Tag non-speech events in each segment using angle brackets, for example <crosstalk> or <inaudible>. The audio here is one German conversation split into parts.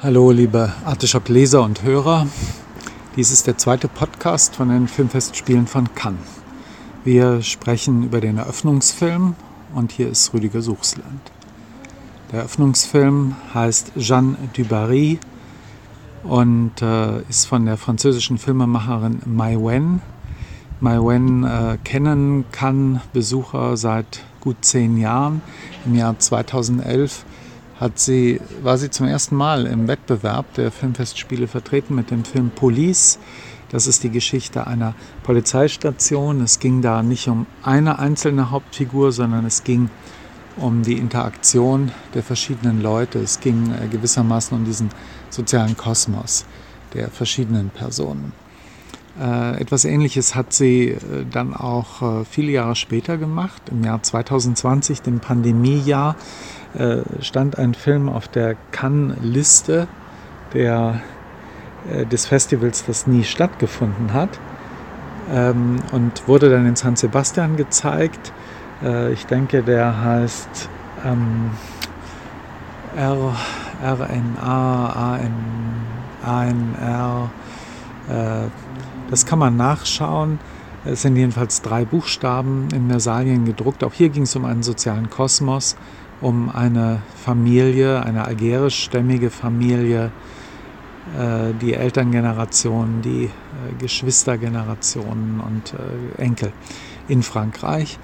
Hallo, liebe Artischock-Leser und Hörer. Dies ist der zweite Podcast von den Filmfestspielen von Cannes. Wir sprechen über den Eröffnungsfilm und hier ist Rüdiger Suchsland. Der Eröffnungsfilm heißt Jeanne du Barry und äh, ist von der französischen Filmemacherin Mai Wen. Mai Wen äh, kennen kann Besucher seit gut zehn Jahren. Im Jahr 2011 hat sie, war sie zum ersten Mal im Wettbewerb der Filmfestspiele vertreten mit dem Film Police. Das ist die Geschichte einer Polizeistation. Es ging da nicht um eine einzelne Hauptfigur, sondern es ging um die Interaktion der verschiedenen Leute. Es ging äh, gewissermaßen um diesen sozialen Kosmos der verschiedenen Personen. Äh, etwas Ähnliches hat sie äh, dann auch viele Jahre später gemacht. Im Jahr 2020, dem Pandemiejahr, äh, stand ein Film auf der Cannes-Liste äh, des Festivals, das nie stattgefunden hat. Ähm, und wurde dann in San Sebastian gezeigt. Äh, ich denke, der heißt ähm, R, RNA, AN, ANR. Äh, das kann man nachschauen. Es sind jedenfalls drei Buchstaben in Mersalien gedruckt. Auch hier ging es um einen sozialen Kosmos um eine Familie, eine algerischstämmige Familie, äh, die Elterngeneration, die äh, Geschwistergenerationen und äh, Enkel in Frankreich,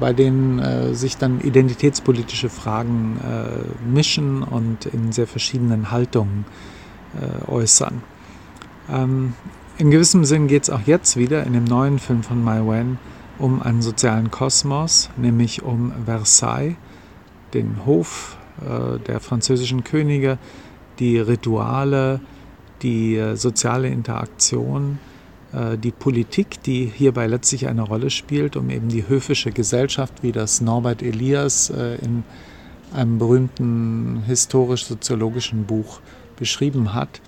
bei denen sich dann identitätspolitische Fragen mischen und in sehr verschiedenen Haltungen äußern. Ähm, in gewissem Sinn geht es auch jetzt wieder in dem neuen Film von Mai Wen um einen sozialen Kosmos, nämlich um Versailles den Hof äh, der französischen Könige, die Rituale, die äh, soziale Interaktion, äh, die Politik, die hierbei letztlich eine Rolle spielt, um eben die höfische Gesellschaft, wie das Norbert Elias in einem berühmten historisch-soziologischen Buch beschrieben hat.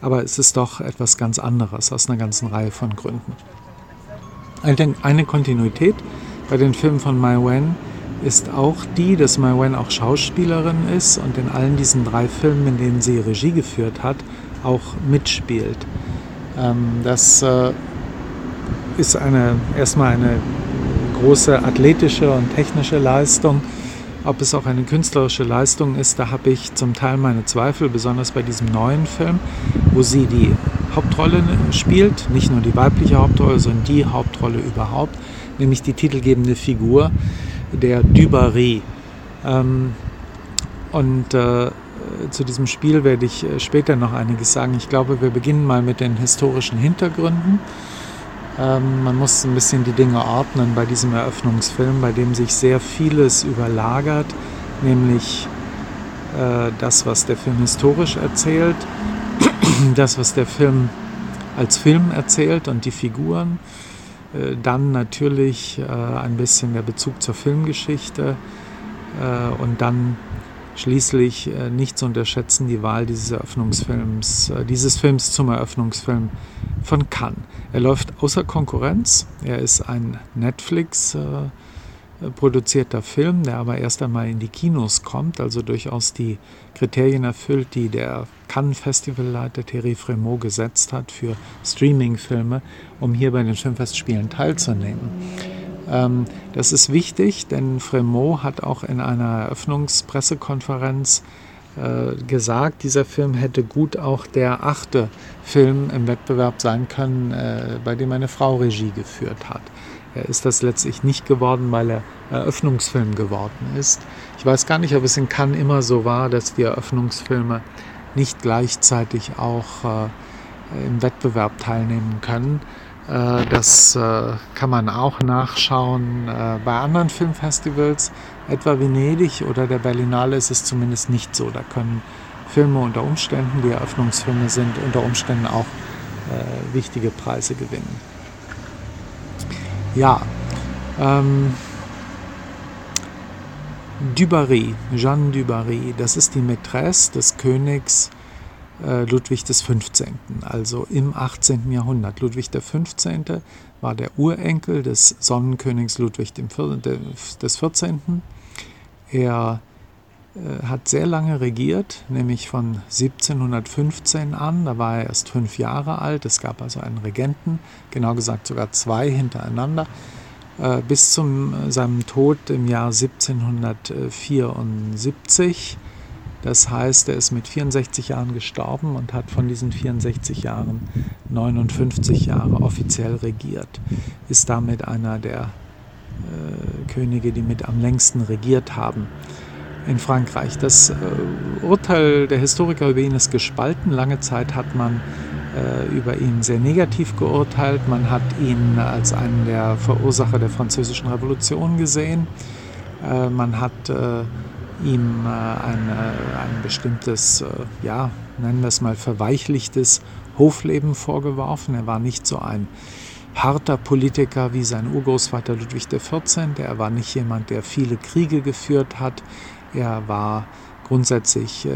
Aber es ist doch etwas ganz anderes aus einer ganzen Reihe von Gründen. Eine Kontinuität bei den Filmen von Mai Wen ist auch die, dass Mai Wen auch Schauspielerin ist und in allen diesen drei Filmen, in denen sie Regie geführt hat, auch mitspielt. Ähm, das äh, ist eine, erstmal eine große athletische und technische Leistung. Ob es auch eine künstlerische Leistung ist, da habe ich zum Teil meine Zweifel, besonders bei diesem neuen Film, wo sie die Hauptrolle spielt, nicht nur die weibliche Hauptrolle, sondern die Hauptrolle überhaupt, nämlich die titelgebende Figur der Dubarry. Ähm, und äh, zu diesem Spiel werde ich äh, später noch einiges sagen. Ich glaube, wir beginnen mal mit den historischen Hintergründen. Ähm, man muss ein bisschen die Dinge ordnen bei diesem Eröffnungsfilm, bei dem sich sehr vieles überlagert, nämlich äh, das, was der Film historisch erzählt, <clears throat> das, was der Film als Film erzählt und die Figuren dann natürlich äh, ein bisschen der Bezug zur Filmgeschichte äh, und dann schließlich nicht zu unterschätzen die Wahl dieses Eröffnungsfilms, dieses Films zum Eröffnungsfilm von Cannes. Er läuft außer Konkurrenz. Er ist ein Netflix produzierter Film, der aber erst einmal in die Kinos kommt, also durchaus die Kriterien erfüllt, die der Cannes Festivalleiter Thierry Fremont gesetzt hat für Streaming-Filme, um hier bei den Filmfestspielen teilzunehmen. Ähm, das ist wichtig, denn Fremont hat auch in einer Eröffnungspressekonferenz äh, gesagt, dieser Film hätte gut auch der achte Film im Wettbewerb sein können, äh, bei dem eine Frau Regie geführt hat. Er ist das letztlich nicht geworden, weil er Eröffnungsfilm geworden ist. Ich weiß gar nicht, ob es in Cannes immer so war, dass die Eröffnungsfilme nicht gleichzeitig auch äh, im Wettbewerb teilnehmen können. Äh, das äh, kann man auch nachschauen äh, bei anderen Filmfestivals, etwa Venedig oder der Berlinale ist es zumindest nicht so. Da können Filme unter Umständen, die Eröffnungsfilme sind, unter Umständen auch äh, wichtige Preise gewinnen. Ja, ähm, Dubarry, Jeanne Dubarry, das ist die Mätresse des Königs äh, Ludwig XV., also im 18. Jahrhundert. Ludwig XV. war der Urenkel des Sonnenkönigs Ludwig XIV. Er äh, hat sehr lange regiert, nämlich von 1715 an. Da war er erst fünf Jahre alt. Es gab also einen Regenten, genau gesagt sogar zwei hintereinander, äh, bis zu seinem Tod im Jahr 1774. Das heißt, er ist mit 64 Jahren gestorben und hat von diesen 64 Jahren 59 Jahre offiziell regiert. Ist damit einer der äh, Könige, die mit am längsten regiert haben in Frankreich. Das äh, Urteil der Historiker über ihn ist gespalten. Lange Zeit hat man äh, über ihn sehr negativ geurteilt. Man hat ihn als einen der Verursacher der Französischen Revolution gesehen. Äh, man hat ihm ein, ein bestimmtes, ja, nennen wir es mal verweichlichtes Hofleben vorgeworfen. Er war nicht so ein harter Politiker wie sein Urgroßvater Ludwig XIV. Er war nicht jemand, der viele Kriege geführt hat. Er war grundsätzlich äh,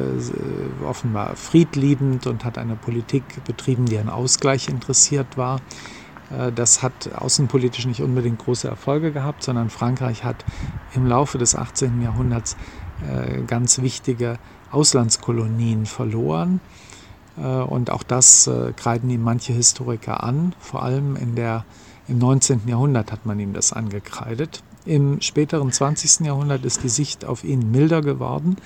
offenbar friedliebend und hat eine Politik betrieben, die an Ausgleich interessiert war. Äh, das hat außenpolitisch nicht unbedingt große Erfolge gehabt, sondern Frankreich hat im Laufe des 18. Jahrhunderts äh, ganz wichtige Auslandskolonien verloren. Äh, und auch das äh, kreiden ihm manche Historiker an. Vor allem in der, im 19. Jahrhundert hat man ihm das angekreidet. Im späteren 20. Jahrhundert ist die Sicht auf ihn milder geworden.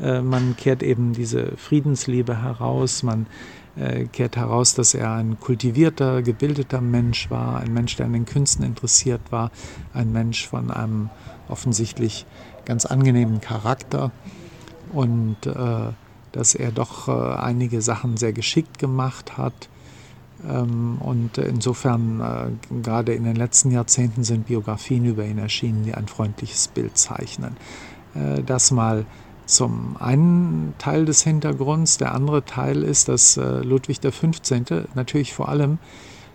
Äh, man kehrt eben diese Friedensliebe heraus, man äh, kehrt heraus, dass er ein kultivierter, gebildeter Mensch war, ein Mensch, der an den Künsten interessiert war, ein Mensch von einem offensichtlich ganz angenehmen Charakter und äh, dass er doch äh, einige Sachen sehr geschickt gemacht hat und insofern, äh, gerade in den letzten Jahrzehnten sind Biografien über ihn erschienen, die ein freundliches Bild zeichnen. Äh, das mal zum einen Teil des Hintergrunds. Der andere Teil ist, dass äh, Ludwig XV. natürlich vor allem,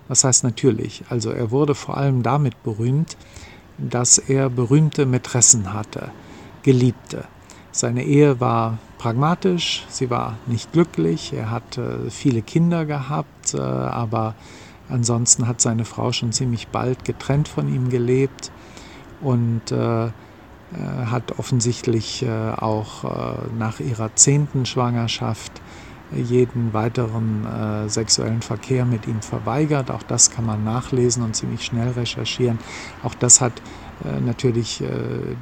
was heißt natürlich, also er wurde vor allem damit berühmt, dass er berühmte Mätressen hatte, Geliebte. Seine Ehe war pragmatisch, sie war nicht glücklich, er hat äh, viele Kinder gehabt, äh, aber ansonsten hat seine Frau schon ziemlich bald getrennt von ihm gelebt und äh, äh hat offensichtlich äh, auch äh, nach ihrer zehnten Schwangerschaft jeden weiteren sexuellen Verkehr mit ihm verweigert. Auch das kann man nachlesen und ziemlich schnell recherchieren. Auch das hat natürlich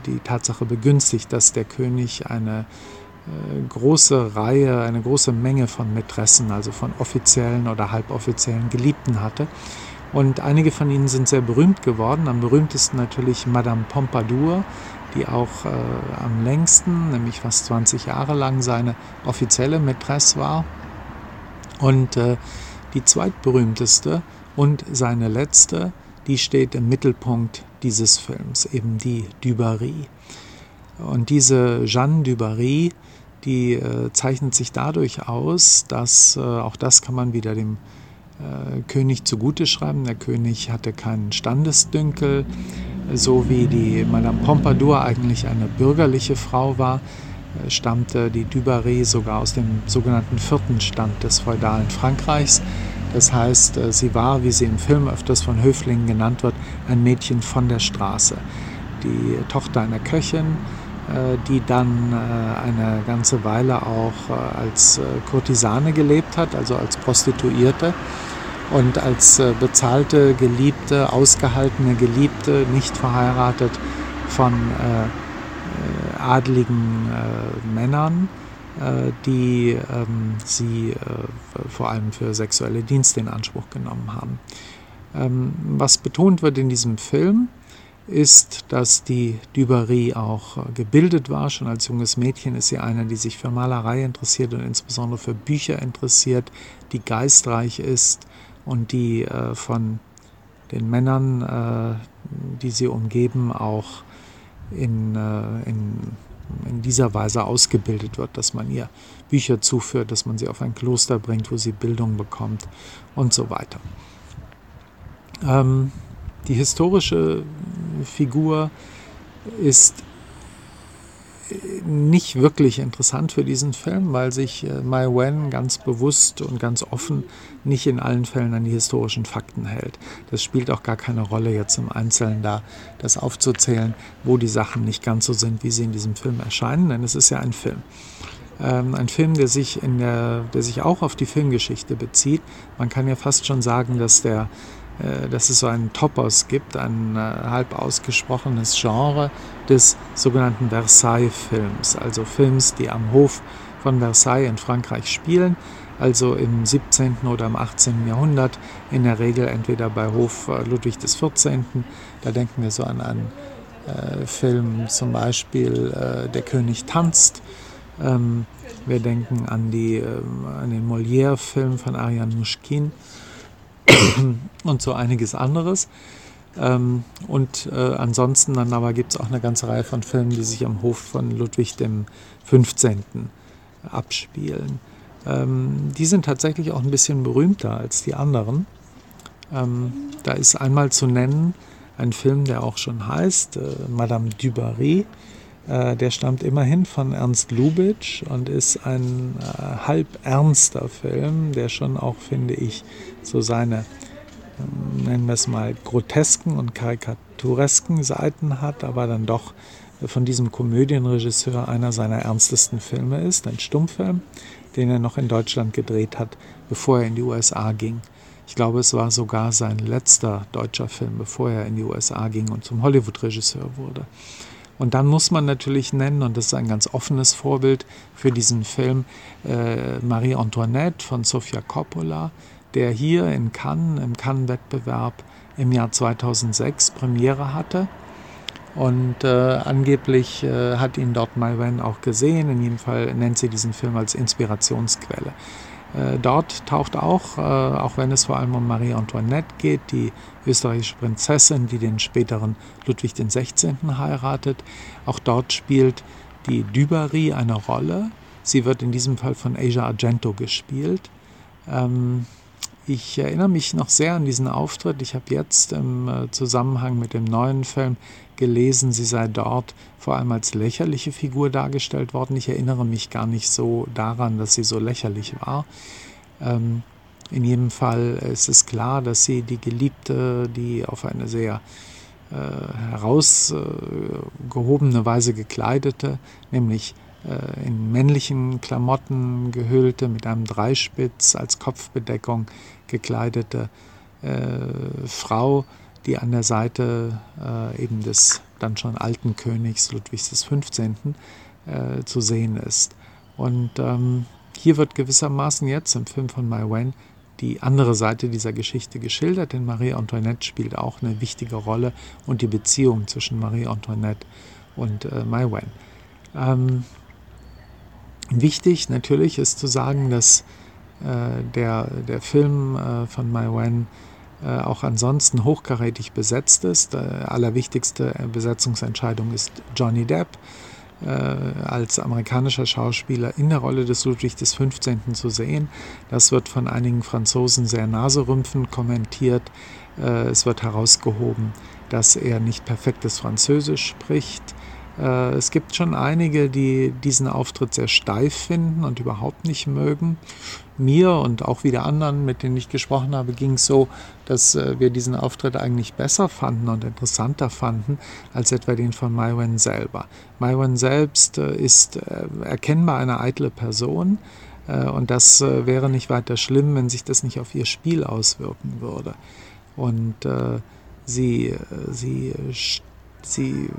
die Tatsache begünstigt, dass der König eine äh, große Reihe, eine große Menge von Mätressen, also von offiziellen oder halboffiziellen Geliebten hatte. Und einige von ihnen sind sehr berühmt geworden. Am berühmtesten natürlich Madame Pompadour, die auch äh, am längsten, nämlich fast 20 Jahre lang, seine offizielle Mätresse war. Und äh, die zweitberühmteste und seine letzte, die steht im Mittelpunkt dieses Films, eben die Dubarry. Und diese Jeanne Dubarry, die äh, zeichnet sich dadurch aus, dass äh, auch das kann man wieder dem äh, König zugute schreiben. Der König hatte keinen Standesdünkel, so wie die Madame Pompadour eigentlich eine bürgerliche Frau war, äh, stammte die Dubarry sogar aus dem sogenannten vierten Stand des feudalen Frankreichs. Das heißt, äh, sie war, wie sie im Film öfters von Höflingen genannt wird, ein Mädchen von der Straße. Die Tochter einer Köchin, die dann äh, eine ganze Weile auch äh, als Kurtisane gelebt hat, also als Prostituierte und als bezahlte Geliebte, ausgehaltene Geliebte, nicht verheiratet von adligen Männern, die ähm, sie vor allem für sexuelle Dienste in Anspruch genommen haben. Ähm, was betont wird in diesem Film, ist, dass die Dubarry auch äh, gebildet war. Schon als junges Mädchen ist sie eine, die sich für Malerei interessiert und insbesondere für Bücher interessiert, die geistreich ist und die äh, von den Männern, äh, die sie umgeben, auch in, äh, in, in dieser Weise ausgebildet wird, dass man ihr Bücher zuführt, dass man sie auf ein Kloster bringt, wo sie Bildung bekommt und so weiter. Ähm, die historische Figur ist nicht wirklich interessant für diesen Film, weil sich äh, Mai Wen ganz bewusst und ganz offen nicht in allen Fällen an die historischen Fakten hält. Das spielt auch gar keine Rolle jetzt im Einzelnen da, das aufzuzählen, wo die Sachen nicht ganz so sind, wie sie in diesem Film erscheinen, denn es ist ja ein Film. Ähm, ein Film, der sich, in der, der sich auch auf die Filmgeschichte bezieht. Man kann ja fast schon sagen, dass der äh, dass es so einen Topos gibt, ein äh, halb ausgesprochenes Genre des sogenannten Versailles-Films, also Films, die am Hof von Versailles in Frankreich spielen, also im 17. oder im 18. Jahrhundert, in der Regel entweder bei Hof äh, Ludwig XIV., da denken wir so an einen äh, Film zum Beispiel äh, Der König tanzt, ähm, wir denken an, die, ähm, an den Molière-Film von Ariane Mushkin, <coughs> und so einiges anderes. Ähm, und äh, ansonsten dann aber gibt es auch eine ganze Reihe von Filmen, die sich am Hof von Ludwig dem 15. abspielen. Ähm, die sind tatsächlich auch ein bisschen berühmter als die anderen. Ähm, da ist einmal zu nennen ein Film, der auch schon heißt, äh, Madame Dubarry. Äh, der stammt immerhin von Ernst Lubitsch und ist ein äh, halb ernster Film, der schon auch, finde ich, so seine, ähm, nennen wir es mal, grotesken und karikaturesken Seiten hat, aber dann doch von diesem Komödienregisseur einer seiner ernstesten Filme ist, ein Stummfilm, den er noch in Deutschland gedreht hat, bevor er in die USA ging. Ich glaube, es war sogar sein letzter deutscher Film, bevor er in die USA ging und zum Hollywood-Regisseur wurde. Und dann muss man natürlich nennen, und das ist ein ganz offenes Vorbild für diesen Film, äh, Marie Antoinette von Sofia Coppola, der hier in Cannes, im Cannes-Wettbewerb im Jahr 2006 Premiere hatte. Und äh, angeblich äh, hat ihn dort Mai auch gesehen. In jedem Fall nennt sie diesen Film als Inspirationsquelle. Äh, dort taucht auch, äh, auch wenn es vor allem um Marie Antoinette geht, die österreichische Prinzessin, die den späteren Ludwig XVI. heiratet, auch dort spielt die Dubarry eine Rolle. Sie wird in diesem Fall von Asia Argento gespielt. Ähm, ich erinnere mich noch sehr an diesen Auftritt. Ich habe jetzt im äh, Zusammenhang mit dem neuen Film gelesen, sie sei dort vor allem als lächerliche Figur dargestellt worden. Ich erinnere mich gar nicht so daran, dass sie so lächerlich war. Ähm, in jedem Fall ist es klar, dass sie die Geliebte, die auf eine sehr äh, herausgehobene Weise gekleidete, nämlich äh, in männlichen Klamotten gehüllte, mit einem Dreispitz als Kopfbedeckung gekleidete äh, Frau, die an der Seite äh, eben des dann schon alten Königs Ludwigs XV. Äh, zu sehen ist. Und ähm, hier wird gewissermaßen jetzt im Film von Mai Wen die andere Seite dieser Geschichte geschildert, denn Marie Antoinette spielt auch eine wichtige Rolle und die Beziehung zwischen Marie Antoinette und äh, Mai Wen. Ähm, wichtig natürlich ist zu sagen, dass äh, der, der Film äh, von Mai Wen auch ansonsten hochkarätig besetzt ist. Äh, allerwichtigste Besetzungsentscheidung ist Johnny Depp äh, als amerikanischer Schauspieler in der Rolle des Ludwig XV. zu sehen. Das wird von einigen Franzosen sehr naserümpfend kommentiert. Äh, es wird herausgehoben, dass er nicht perfektes Französisch spricht. Äh, es gibt schon einige, die diesen Auftritt sehr steif finden und überhaupt nicht mögen. Mir und auch wieder anderen, mit denen ich gesprochen habe, ging es so, dass äh, wir diesen Auftritt eigentlich besser fanden und interessanter fanden als etwa den von Maiwen selber. Maiwen selbst äh, ist erkennbar eine eitle Person und das wäre nicht weiter schlimm, wenn sich das nicht auf ihr Spiel auswirken würde. Und sie, sie sie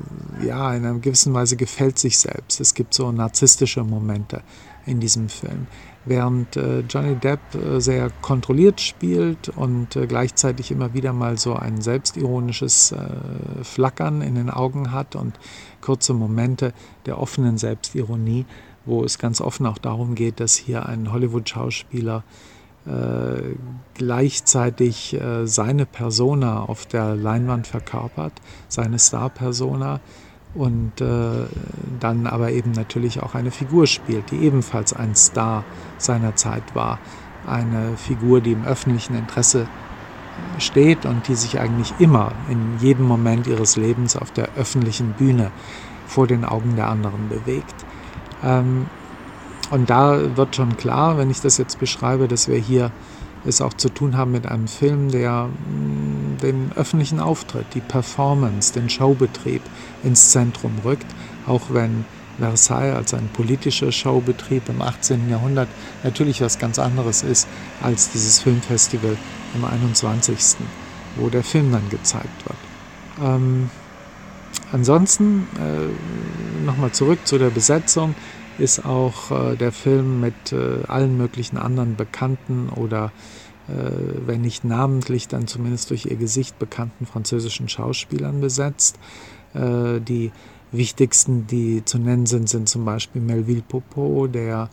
ja in einer gewissen Weise gefällt sich selbst. Es gibt so narzisstische Momente in diesem Film. Während äh, Johnny Depp äh, sehr kontrolliert spielt und äh, gleichzeitig immer wieder mal so ein selbstironisches äh, Flackern in den Augen hat und kurze Momente der offenen Selbstironie, wo es ganz offen auch darum geht, dass hier ein Hollywood-Schauspieler äh, gleichzeitig äh, seine Persona auf der Leinwand verkörpert, seine Star-Persona und äh, dann aber eben natürlich auch eine Figur spielt, die ebenfalls ein Star seiner Zeit war. Eine Figur, die im öffentlichen Interesse steht und die sich eigentlich immer in jedem Moment ihres Lebens auf der öffentlichen Bühne vor den Augen der anderen bewegt. Ähm, und da wird schon klar, wenn ich das jetzt beschreibe, dass wir hier es auch zu tun haben mit einem Film, der mm, den öffentlichen Auftritt, die Performance, den Showbetrieb ins Zentrum rückt, auch wenn Versailles als ein politischer Showbetrieb im 18. Jahrhundert natürlich was ganz anderes ist als dieses Filmfestival im 21., wo der Film dann gezeigt wird. Ähm, ansonsten äh, nochmal zurück zu der Besetzung ist auch äh, der Film mit äh, allen möglichen anderen bekannten oder äh, wenn nicht namentlich, dann zumindest durch ihr Gesicht bekannten französischen Schauspielern besetzt. Äh, die wichtigsten, die zu nennen sind, sind zum Beispiel Melville Popot, der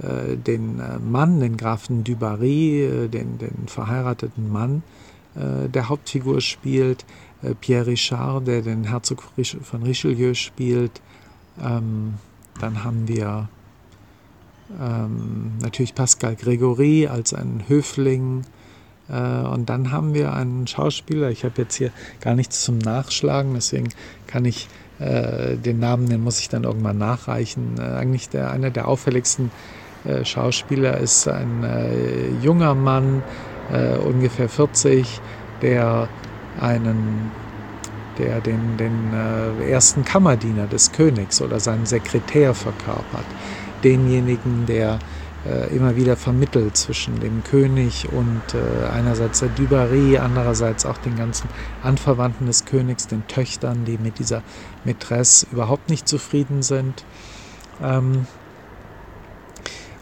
äh, den Mann, den Grafen Dubarry, den, den verheirateten Mann der Hauptfigur spielt, Pierre Richard, der den Herzog von Richelieu spielt, ähm, dann haben wir ähm, natürlich Pascal Gregory als einen Höfling. Äh, und dann haben wir einen Schauspieler, ich habe jetzt hier gar nichts zum Nachschlagen, deswegen kann ich äh, den Namen, den muss ich dann irgendwann nachreichen. Äh, eigentlich der, einer der auffälligsten äh, Schauspieler ist ein äh, junger Mann, äh, ungefähr 40, der einen der den, den äh, ersten Kammerdiener des Königs oder seinen Sekretär verkörpert. Denjenigen, der äh, immer wieder vermittelt zwischen dem König und äh, einerseits der Dubarry, andererseits auch den ganzen Anverwandten des Königs, den Töchtern, die mit dieser Mätresse überhaupt nicht zufrieden sind. Ähm,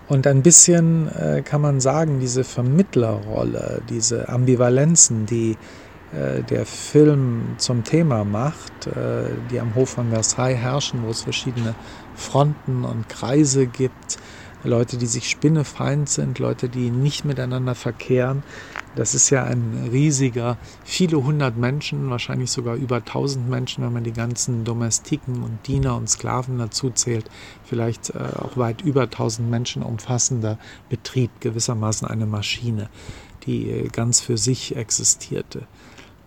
und ein bisschen äh, kann man sagen, diese Vermittlerrolle, diese Ambivalenzen, die der Film zum Thema macht, äh, die am Hof von Versailles herrschen, wo es verschiedene Fronten und Kreise gibt, Leute, die sich spinnefeind sind, Leute, die nicht miteinander verkehren. Das ist ja ein riesiger, viele hundert Menschen, wahrscheinlich sogar über tausend Menschen, wenn man die ganzen Domestiken und Diener und Sklaven dazu zählt, vielleicht äh, auch weit über tausend Menschen umfassender Betrieb, gewissermaßen eine Maschine, die ganz für sich existierte.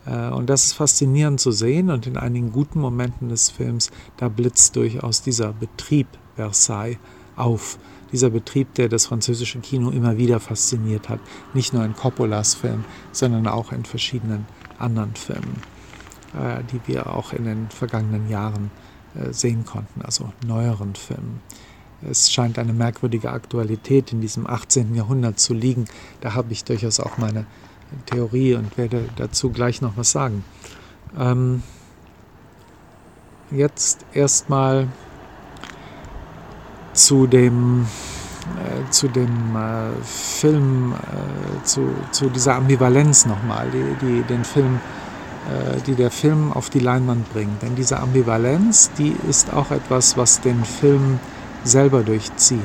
Äh, und das ist faszinierend zu sehen und in einigen guten Momenten des Films, da blitzt durchaus dieser Betrieb Versailles auf. Dieser Betrieb, der das französische Kino immer wieder fasziniert hat. Nicht nur in Coppolas Film, sondern auch in verschiedenen anderen Filmen, äh, die wir auch in den vergangenen Jahren äh, sehen konnten, also neueren Filmen. Es scheint eine merkwürdige Aktualität in diesem 18. Jahrhundert zu liegen. Da habe ich durchaus auch meine Theorie und werde dazu gleich noch was sagen. Ähm, jetzt erstmal zu dem, äh, zu dem äh, Film, äh, zu, zu dieser Ambivalenz nochmal, die, die den Film, äh, die der Film auf die Leinwand bringt. Denn diese Ambivalenz, die ist auch etwas, was den Film selber durchzieht.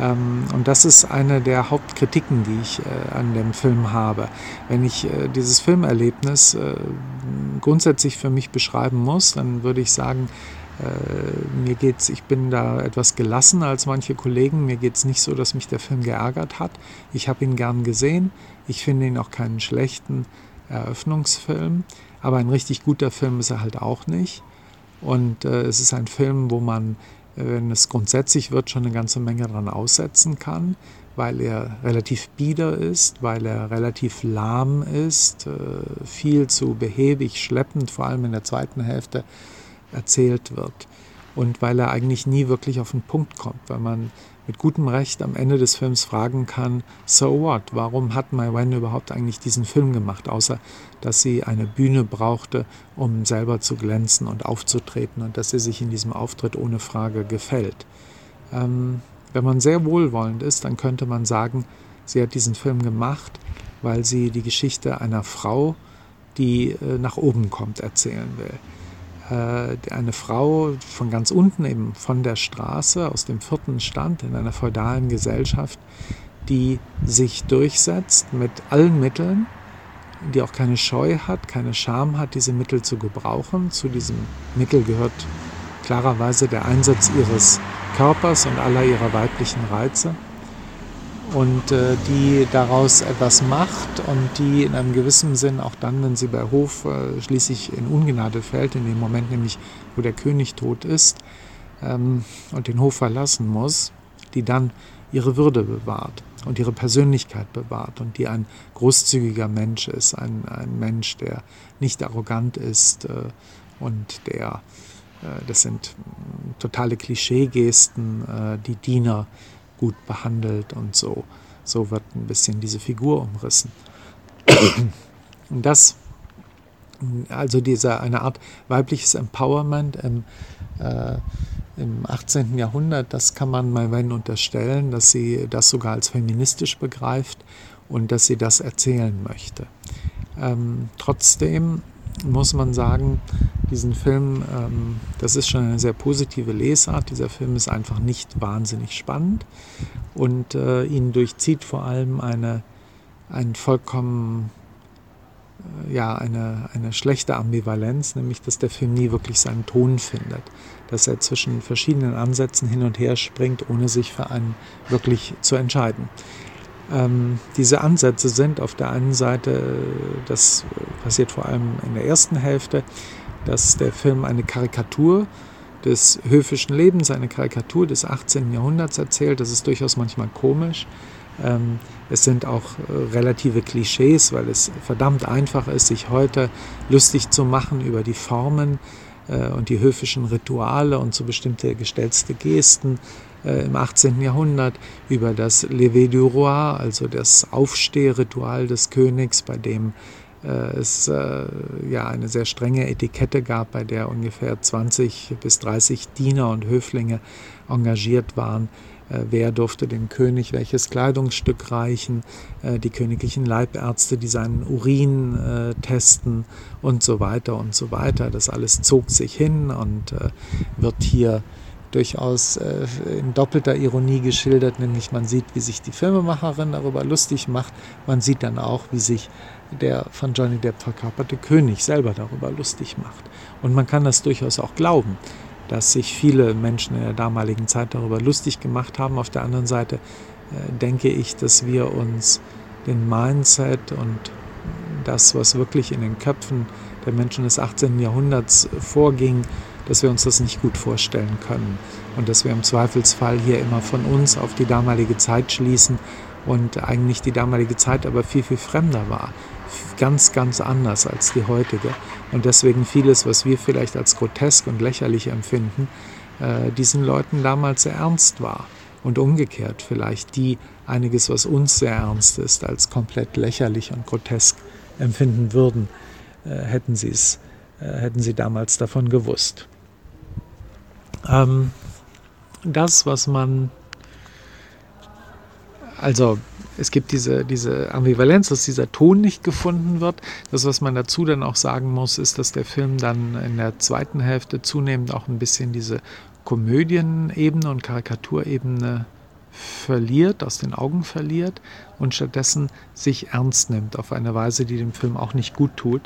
Ähm, und das ist eine der Hauptkritiken, die ich äh, an dem Film habe. Wenn ich äh, dieses Filmerlebnis äh, grundsätzlich für mich beschreiben muss, dann würde ich sagen, mir geht's, ich bin da etwas gelassener als manche Kollegen. Mir geht es nicht so, dass mich der Film geärgert hat. Ich habe ihn gern gesehen. Ich finde ihn auch keinen schlechten Eröffnungsfilm. Aber ein richtig guter Film ist er halt auch nicht. Und äh, es ist ein Film, wo man wenn es grundsätzlich wird, schon eine ganze Menge daran aussetzen kann, weil er relativ bieder ist, weil er relativ lahm ist, äh, viel zu behäbig, schleppend, vor allem in der zweiten Hälfte erzählt wird. Und weil er eigentlich nie wirklich auf den Punkt kommt, weil man mit gutem Recht am Ende des Films fragen kann, so what, warum hat Mai Wen überhaupt eigentlich diesen Film gemacht, außer dass sie eine Bühne brauchte, um selber zu glänzen und aufzutreten und dass sie sich in diesem Auftritt ohne Frage gefällt. Ähm, wenn man sehr wohlwollend ist, dann könnte man sagen, sie hat diesen Film gemacht, weil sie die Geschichte einer Frau, die äh, nach oben kommt, erzählen will. Äh, eine Frau von ganz unten, eben von der Straße, aus dem vierten Stand in einer feudalen Gesellschaft, die sich durchsetzt mit allen Mitteln, die auch keine Scheu hat, keine Scham hat, diese Mittel zu gebrauchen. Zu diesem Mittel gehört klarerweise der Einsatz ihres Körpers und aller ihrer weiblichen Reize. Und äh, die daraus etwas macht und die in einem gewissen Sinn auch dann, wenn sie bei Hof äh, schließlich in Ungnade fällt, in dem Moment nämlich, wo der König tot ist ähm, und den Hof verlassen muss, die dann ihre Würde bewahrt und ihre Persönlichkeit bewahrt und die ein großzügiger Mensch ist, ein, ein Mensch, der nicht arrogant ist äh, und der, äh, das sind totale Klischeegesten, äh, die Diener gut behandelt und so. So wird ein bisschen diese Figur umrissen. Und das, also diese eine Art weibliches Empowerment im, äh, im 18. Jahrhundert, das kann man Malwen unterstellen, dass sie das sogar als feministisch begreift und dass sie das erzählen möchte. Ähm, trotzdem muss man sagen, diesen Film, ähm, das ist schon eine sehr positive Lesart. Dieser Film ist einfach nicht wahnsinnig spannend und äh, ihn durchzieht vor allem eine, ein vollkommen, äh, ja, eine, eine schlechte Ambivalenz, nämlich dass der Film nie wirklich seinen Ton findet, dass er zwischen verschiedenen Ansätzen hin und her springt, ohne sich für einen wirklich zu entscheiden. Ähm, diese Ansätze sind auf der einen Seite, das passiert vor allem in der ersten Hälfte, dass der Film eine Karikatur des höfischen Lebens, eine Karikatur des 18. Jahrhunderts erzählt. Das ist durchaus manchmal komisch. Ähm, es sind auch äh, relative Klischees, weil es verdammt einfach ist, sich heute lustig zu machen über die Formen äh, und die höfischen Rituale und so bestimmte gestellte Gesten äh, im 18. Jahrhundert, über das Lever du Roi, also das Aufstehritual des Königs, bei dem es äh, ja eine sehr strenge Etikette gab, bei der ungefähr 20 bis 30 Diener und Höflinge engagiert waren. Äh, wer durfte dem König welches Kleidungsstück reichen? Die königlichen Leibärzte, die seinen Urin testen und so weiter und so weiter. Das alles zog sich hin und wird hier durchaus äh, in doppelter Ironie geschildert, nämlich man sieht, wie sich die Filmemacherin darüber lustig macht, man sieht dann auch, wie sich der von Johnny Depp verkörperte König selber darüber lustig macht. Und man kann das durchaus auch glauben, dass sich viele Menschen in der damaligen Zeit darüber lustig gemacht haben. Auf der anderen Seite äh, denke ich, dass wir uns den Mindset und das, was wirklich in den Köpfen der Menschen des 18. Jahrhunderts vorging, dass wir uns das nicht gut vorstellen können und dass wir im Zweifelsfall hier immer von uns auf die damalige Zeit schließen und eigentlich die damalige Zeit aber viel, viel fremder war. Ganz, ganz anders als die heutige. Und deswegen vieles, was wir vielleicht als grotesk und lächerlich empfinden, äh, diesen Leuten damals sehr ernst war. Und umgekehrt vielleicht die einiges, was uns sehr ernst ist, als komplett lächerlich und grotesk empfinden würden, äh, hätten sie äh, hätten sie damals davon gewusst. Ähm, das, was man, also es gibt diese, diese Ambivalenz, dass dieser Ton nicht gefunden wird. Das, was man dazu dann auch sagen muss, ist, dass der Film dann in der zweiten Hälfte zunehmend auch ein bisschen diese Komödienebene und Karikaturebene verliert, aus den Augen verliert und stattdessen sich ernst nimmt auf eine Weise, die dem Film auch nicht gut tut,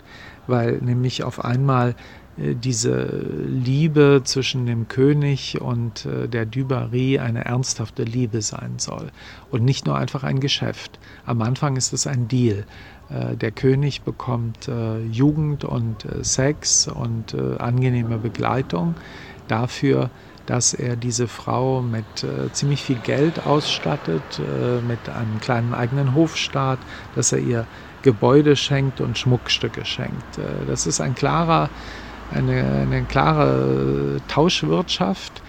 weil nämlich auf einmal diese Liebe zwischen dem König und äh, der Dubarry eine ernsthafte Liebe sein soll und nicht nur einfach ein Geschäft. Am Anfang ist es ein Deal. Äh, der König bekommt Jugend und Sex und angenehme Begleitung dafür, dass er diese Frau mit ziemlich viel Geld ausstattet, mit einem kleinen eigenen Hofstaat, dass er ihr Gebäude schenkt und Schmuckstücke schenkt. das ist ein klarer eine, eine klare Tauschwirtschaft,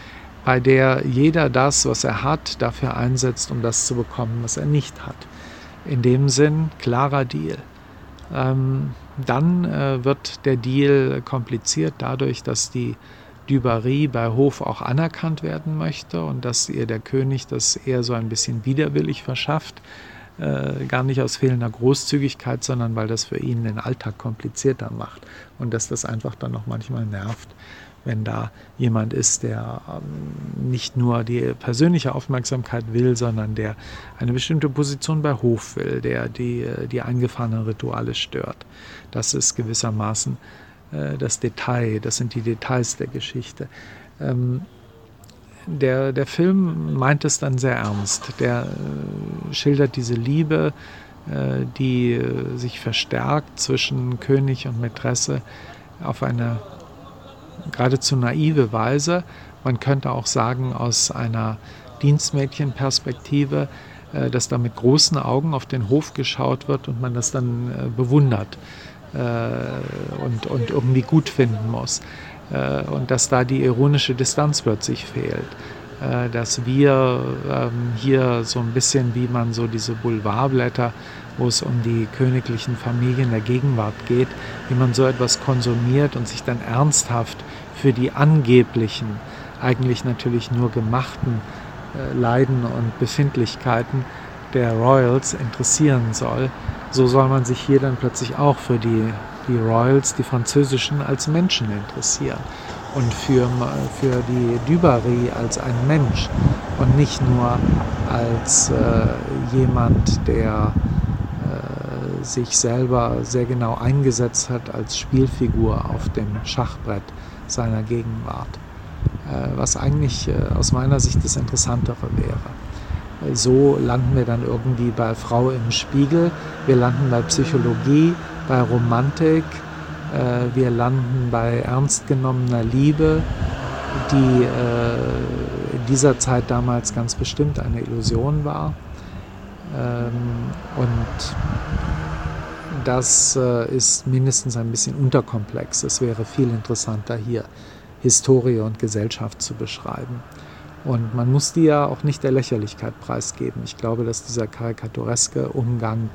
bei der jeder das, was er hat, dafür einsetzt, um das zu bekommen, was er nicht hat. In dem Sinn, klarer Deal. Ähm, dann äh, wird der Deal kompliziert dadurch, dass die Dubarry bei Hof auch anerkannt werden möchte und dass ihr der König das eher so ein bisschen widerwillig verschafft, äh, gar nicht aus fehlender Großzügigkeit, sondern weil das für ihn den Alltag komplizierter macht und dass das einfach dann noch manchmal nervt, wenn da jemand ist, der ähm, nicht nur die persönliche Aufmerksamkeit will, sondern der eine bestimmte Position bei Hof will, der die, die eingefahrenen Rituale stört. Das ist gewissermaßen äh, das Detail, das sind die Details der Geschichte. Ähm, der, der Film meint es dann sehr ernst. Der äh, schildert diese Liebe, äh, die äh, sich verstärkt zwischen König und Mätresse auf eine geradezu naive Weise. Man könnte auch sagen, aus einer Dienstmädchenperspektive, äh, dass da mit großen Augen auf den Hof geschaut wird und man das dann äh, bewundert äh, und, und irgendwie gut finden muss. Äh, und dass da die ironische Distanz plötzlich fehlt. Äh, dass wir ähm, hier so ein bisschen wie man so diese Boulevardblätter, wo es um die königlichen Familien der Gegenwart geht, wie man so etwas konsumiert und sich dann ernsthaft für die angeblichen, eigentlich natürlich nur gemachten Leiden und Befindlichkeiten der Royals interessieren soll, so soll man sich hier dann plötzlich auch für die die Royals, die französischen, als Menschen interessieren und für, für die Dubarry als ein Mensch und nicht nur als äh, jemand, der äh, sich selber sehr genau eingesetzt hat als Spielfigur auf dem Schachbrett seiner Gegenwart. Äh, was eigentlich äh, aus meiner Sicht das Interessantere wäre. So landen wir dann irgendwie bei Frau im Spiegel, wir landen bei Psychologie, bei Romantik, äh, wir landen bei ernst genommener Liebe, die äh, in dieser Zeit damals ganz bestimmt eine Illusion war. Ähm, und das äh, ist mindestens ein bisschen unterkomplex. Es wäre viel interessanter hier Historie und Gesellschaft zu beschreiben. Und man muss die ja auch nicht der Lächerlichkeit preisgeben. Ich glaube, dass dieser karikatureske Umgang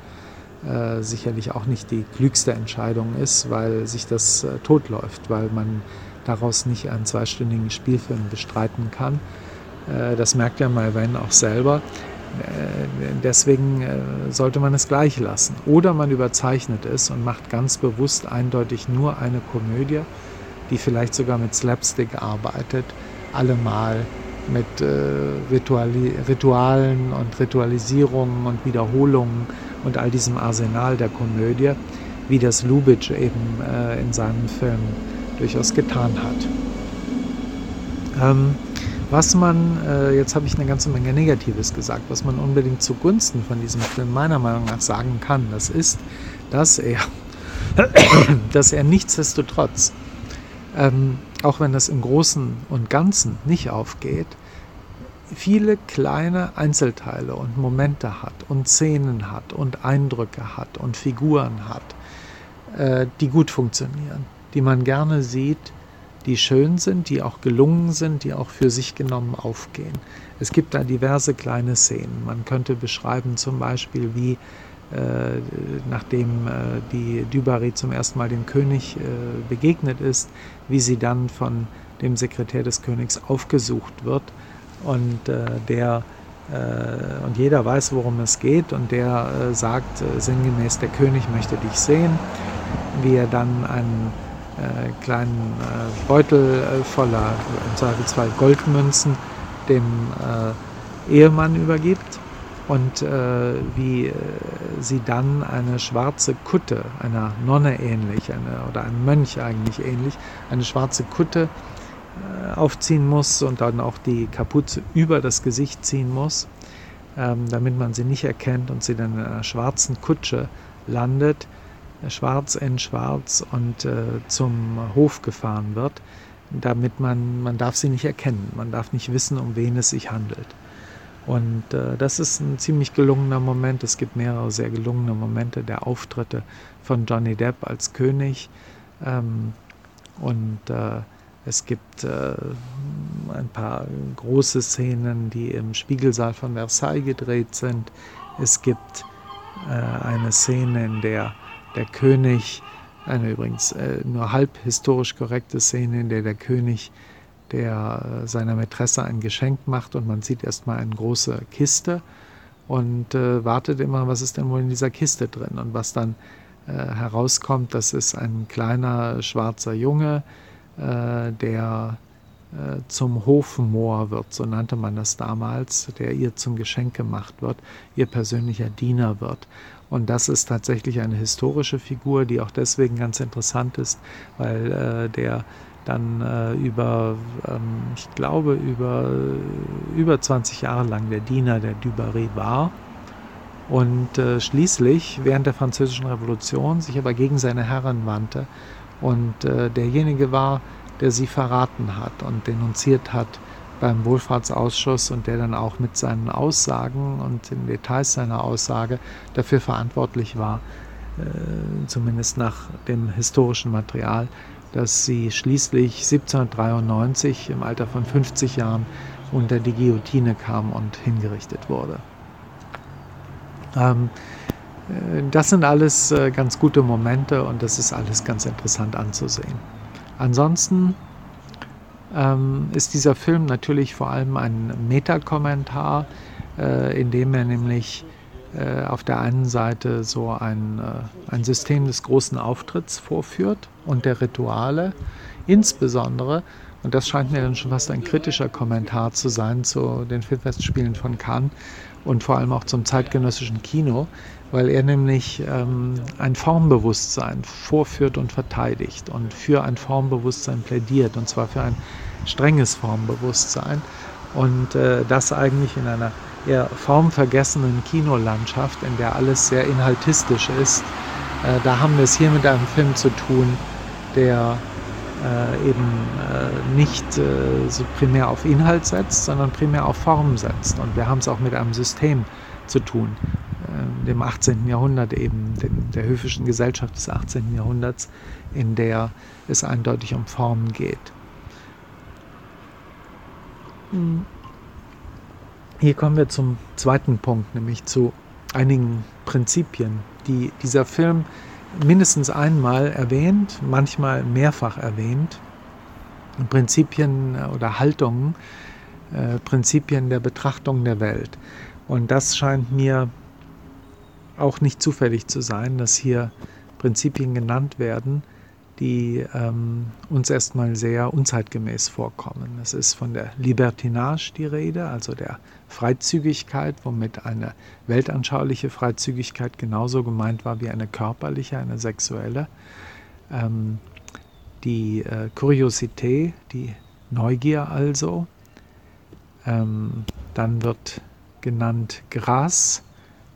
äh, sicherlich auch nicht die klügste Entscheidung ist, weil sich das äh, totläuft, weil man daraus nicht einen zweistündigen Spielfilm bestreiten kann. Äh, das merkt ja mal Wenn auch selber. Äh, deswegen äh, sollte man es gleich lassen. Oder man überzeichnet es und macht ganz bewusst eindeutig nur eine Komödie, die vielleicht sogar mit Slapstick arbeitet, allemal mit äh, Ritualen und Ritualisierungen und Wiederholungen und all diesem Arsenal der Komödie, wie das Lubitsch eben äh, in seinem Film durchaus getan hat. Ähm, was man, äh, jetzt habe ich eine ganze Menge Negatives gesagt, was man unbedingt zugunsten von diesem Film meiner Meinung nach sagen kann, das ist, dass er, <coughs> dass er nichtsdestotrotz, ähm, auch wenn das im Großen und Ganzen nicht aufgeht, viele kleine Einzelteile und Momente hat und Szenen hat und Eindrücke hat und Figuren hat, äh, die gut funktionieren, die man gerne sieht, die schön sind, die auch gelungen sind, die auch für sich genommen aufgehen. Es gibt da diverse kleine Szenen. Man könnte beschreiben zum Beispiel, wie äh, nachdem äh, die Dubarry zum ersten Mal dem König äh, begegnet ist, wie sie dann von dem Sekretär des Königs aufgesucht wird. Und äh, der äh, und jeder weiß, worum es geht. Und der sagt sinngemäß, der König möchte dich sehen, wie er dann einen kleinen Beutel voller im Zweifelsfall Goldmünzen dem Ehemann übergibt und wie sie dann eine schwarze Kutte, einer Nonne ähnlich, eine, oder einem Mönch eigentlich ähnlich, eine schwarze Kutte äh, aufziehen muss und dann auch die Kapuze über das Gesicht ziehen muss, ähm, damit man sie nicht erkennt und sie dann in einer schwarzen Kutsche landet, äh, schwarz in schwarz und äh, zum Hof gefahren wird, damit man, man darf sie nicht erkennen, man darf nicht wissen, um wen es sich handelt. Und äh, das ist ein ziemlich gelungener Moment. Es gibt mehrere sehr gelungene Momente der Auftritte von Johnny Depp als König. Ähm, und äh, es gibt äh, ein paar große Szenen, die im Spiegelsaal von Versailles gedreht sind. Es gibt äh, eine Szene, in der der König, eine übrigens äh, nur halb historisch korrekte Szene, in der der König der äh, seiner Mätresse ein Geschenk macht und man sieht erstmal eine große Kiste und äh, wartet immer, was ist denn wohl in dieser Kiste drin und was dann äh, herauskommt, das ist ein kleiner schwarzer Junge, äh, der äh, zum Hofmoor wird, so nannte man das damals, der ihr zum Geschenk gemacht wird, ihr persönlicher Diener wird. Und das ist tatsächlich eine historische Figur, die auch deswegen ganz interessant ist, weil äh, der dann äh, über, ähm, ich glaube, über, über 20 Jahre lang der Diener der Dubarry war. Und äh, schließlich während der Französischen Revolution sich aber gegen seine Herren wandte und äh, derjenige war, der sie verraten hat und denunziert hat beim Wohlfahrtsausschuss und der dann auch mit seinen Aussagen und den Details seiner Aussage dafür verantwortlich war, äh, zumindest nach dem historischen Material, dass sie schließlich 1793 im Alter von 50 Jahren unter die Guillotine kam und hingerichtet wurde. Ähm, äh, das sind alles äh, ganz gute Momente und das ist alles ganz interessant anzusehen. Ansonsten ähm, ist dieser Film natürlich vor allem ein Metakommentar, äh, in dem er nämlich auf der einen Seite so ein, äh, ein System des großen Auftritts vorführt und der Rituale, insbesondere und das scheint mir dann schon fast ein kritischer Kommentar zu sein zu den Filmfestspielen von Cannes und vor allem auch zum zeitgenössischen Kino, weil er nämlich ähm, ein Formbewusstsein vorführt und verteidigt und für ein Formbewusstsein plädiert, und zwar für ein strenges Formbewusstsein. Und äh, das eigentlich in einer eher formvergessenen Kinolandschaft, in der alles sehr inhaltistisch ist. Äh, da haben wir es hier mit einem Film zu tun, der äh, eben äh, nicht äh, so primär auf Inhalt setzt, sondern primär auf Form setzt. Und wir haben es auch mit einem System zu tun, äh, dem 18. Jahrhundert eben, dem, der höfischen Gesellschaft des 18. Jahrhunderts, in der es eindeutig um Formen geht. Hm. Hier kommen wir zum zweiten Punkt, nämlich zu einigen Prinzipien, die dieser Film mindestens einmal erwähnt, manchmal mehrfach erwähnt. Prinzipien äh, oder Haltungen, äh, Prinzipien der Betrachtung der Welt. Und das scheint mir auch nicht zufällig zu sein, dass hier Prinzipien genannt werden, die ähm, uns erstmal sehr unzeitgemäß vorkommen. Es ist von der Libertinage die Rede, also der Freizügigkeit, womit eine weltanschauliche Freizügigkeit genauso gemeint war wie eine körperliche, eine sexuelle. Ähm, die äh, Kuriosität, die Neugier also. Ähm, dann wird genannt Gras,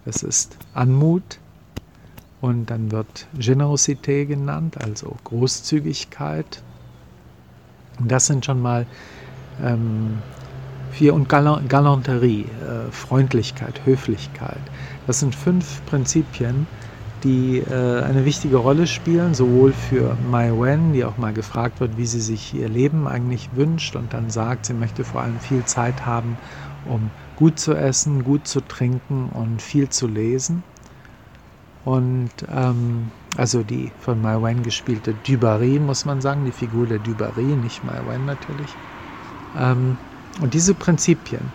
das ist Anmut. Und dann wird Generosität genannt, also Großzügigkeit. Und das sind schon mal ähm, vier und Galanterie, äh, Freundlichkeit, Höflichkeit. Das sind fünf Prinzipien, die äh, eine wichtige Rolle spielen, sowohl für Mai Wen, die auch mal gefragt wird, wie sie sich ihr Leben eigentlich wünscht und dann sagt, sie möchte vor allem viel Zeit haben, um gut zu essen, gut zu trinken und viel zu lesen. Und ähm, also die von Mai Wen gespielte Dubarry, muss man sagen, die Figur der Dubarry, nicht Mai Wen natürlich. Ähm, und diese Prinzipien,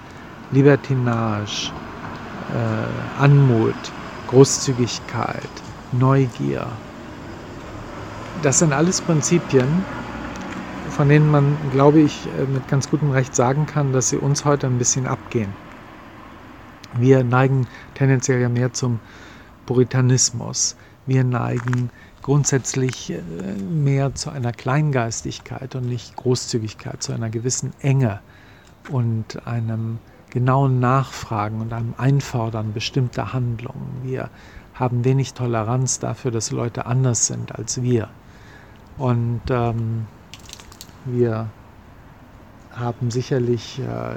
Libertinage, äh, Anmut, Großzügigkeit, Neugier, das sind alles Prinzipien, von denen man, glaube ich, äh, mit ganz gutem Recht sagen kann, dass sie uns heute ein bisschen abgehen. Wir neigen tendenziell ja mehr zum Puritanismus. Wir neigen grundsätzlich äh, mehr zu einer Kleingeistigkeit und nicht Großzügigkeit, zu einer gewissen Enge und einem genauen Nachfragen und einem Einfordern bestimmter Handlungen. Wir haben wenig Toleranz dafür, dass Leute anders sind als wir. Und ähm, wir haben sicherlich, äh,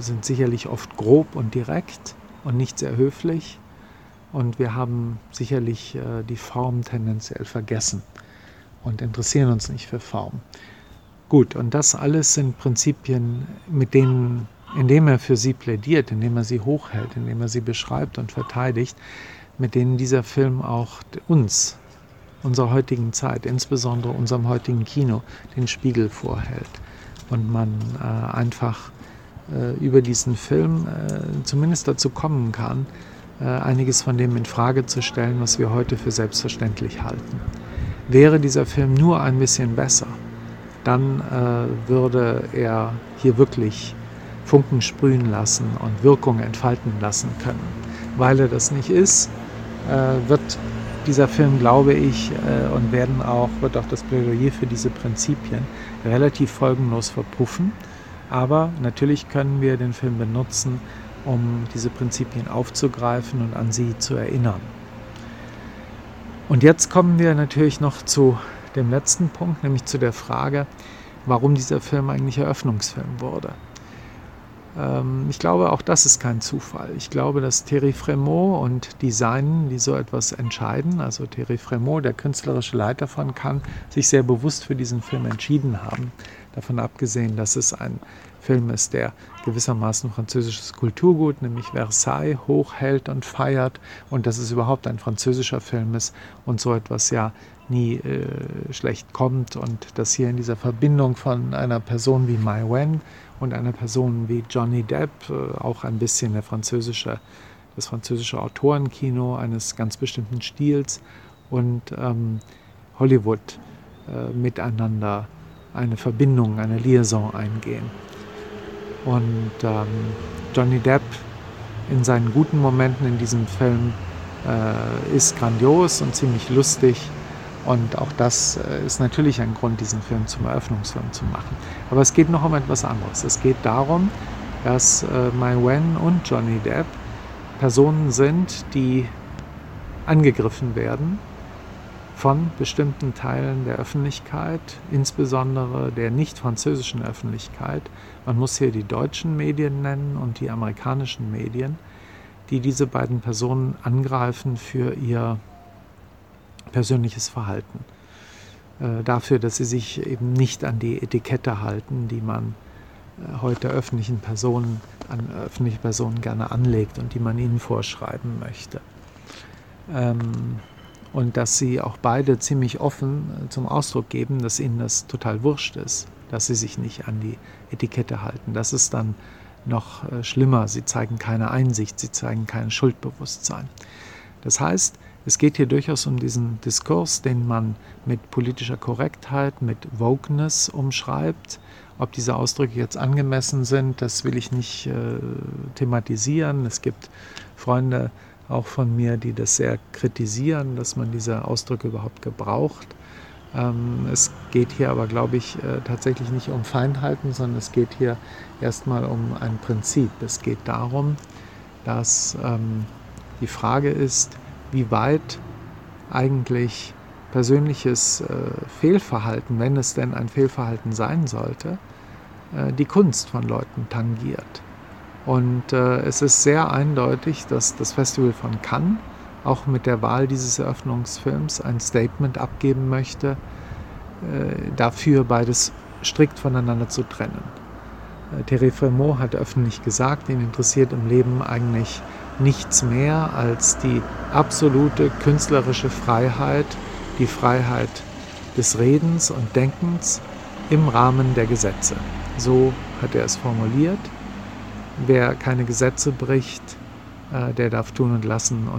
sind sicherlich oft grob und direkt und nicht sehr höflich. Und wir haben sicherlich äh, die Form tendenziell vergessen und interessieren uns nicht für Form. Gut, und das alles sind Prinzipien, mit denen, indem er für sie plädiert, indem er sie hochhält, indem er sie beschreibt und verteidigt, mit denen dieser Film auch uns, unserer heutigen Zeit, insbesondere unserem heutigen Kino, den Spiegel vorhält. Und man äh, einfach äh, über diesen Film äh, zumindest dazu kommen kann, äh, einiges von dem in Frage zu stellen, was wir heute für selbstverständlich halten. Wäre dieser Film nur ein bisschen besser, dann äh, würde er hier wirklich Funken sprühen lassen und Wirkung entfalten lassen können. Weil er das nicht ist, äh, wird dieser Film, glaube ich, äh, und werden auch, wird auch das Plädoyer für diese Prinzipien relativ folgenlos verpuffen. Aber natürlich können wir den Film benutzen, um diese Prinzipien aufzugreifen und an sie zu erinnern. Und jetzt kommen wir natürlich noch zu dem letzten Punkt, nämlich zu der Frage, warum dieser Film eigentlich Eröffnungsfilm wurde. Ähm, ich glaube, auch das ist kein Zufall. Ich glaube, dass Thierry Fremont und die Seinen, die so etwas entscheiden, also Thierry Fremont, der künstlerische Leiter von Cannes, sich sehr bewusst für diesen Film entschieden haben. Davon abgesehen, dass es ein Film ist, der gewissermaßen französisches Kulturgut, nämlich Versailles, hochhält und feiert und dass es überhaupt ein französischer Film ist und so etwas ja nie äh, schlecht kommt und dass hier in dieser Verbindung von einer Person wie Mai Wen und einer Person wie Johnny Depp äh, auch ein bisschen der französische, das französische Autorenkino eines ganz bestimmten Stils und ähm, Hollywood äh, miteinander eine Verbindung, eine Liaison eingehen. Und ähm, Johnny Depp in seinen guten Momenten in diesem Film äh, ist grandios und ziemlich lustig und auch das äh, ist natürlich ein Grund, diesen Film zum Eröffnungsfilm zu machen. Aber es geht noch um etwas anderes. Es geht darum, dass äh, Mai Wen und Johnny Depp Personen sind, die angegriffen werden von bestimmten Teilen der Öffentlichkeit, insbesondere der nicht französischen Öffentlichkeit. Man muss hier die deutschen Medien nennen und die amerikanischen Medien, die diese beiden Personen angreifen für ihr persönliches Verhalten. Äh, dafür, dass sie sich eben nicht an die Etikette halten, die man äh, heute öffentlichen Personen, an öffentliche Personen gerne anlegt und die man ihnen vorschreiben möchte. Ähm, und dass sie auch beide ziemlich offen äh, zum Ausdruck geben, dass ihnen das total wurscht ist, dass sie sich nicht an die Etikette halten. Das ist dann noch schlimmer. Sie zeigen keine Einsicht, sie zeigen kein Schuldbewusstsein. Das heißt, es geht hier durchaus um diesen Diskurs, den man mit politischer Korrektheit, mit Wokeness umschreibt. Ob diese Ausdrücke jetzt angemessen sind, das will ich nicht äh, thematisieren. Es gibt Freunde auch von mir, die das sehr kritisieren, dass man diese Ausdrücke überhaupt gebraucht. Ähm, es geht hier aber, glaube ich, äh, tatsächlich nicht um Feindhalten, sondern es geht hier erstmal um ein Prinzip. Es geht darum, dass ähm, die Frage ist, wie weit eigentlich persönliches äh, Fehlverhalten, wenn es denn ein Fehlverhalten sein sollte, äh, die Kunst von Leuten tangiert. Und äh, es ist sehr eindeutig, dass das Festival von Cannes auch mit der Wahl dieses Eröffnungsfilms ein Statement abgeben möchte, dafür beides strikt voneinander zu trennen. Thierry Fremont hat öffentlich gesagt, ihn interessiert im Leben eigentlich nichts mehr als die absolute künstlerische Freiheit, die Freiheit des Redens und Denkens im Rahmen der Gesetze. So hat er es formuliert. Wer keine Gesetze bricht, äh, der darf tun und lassen und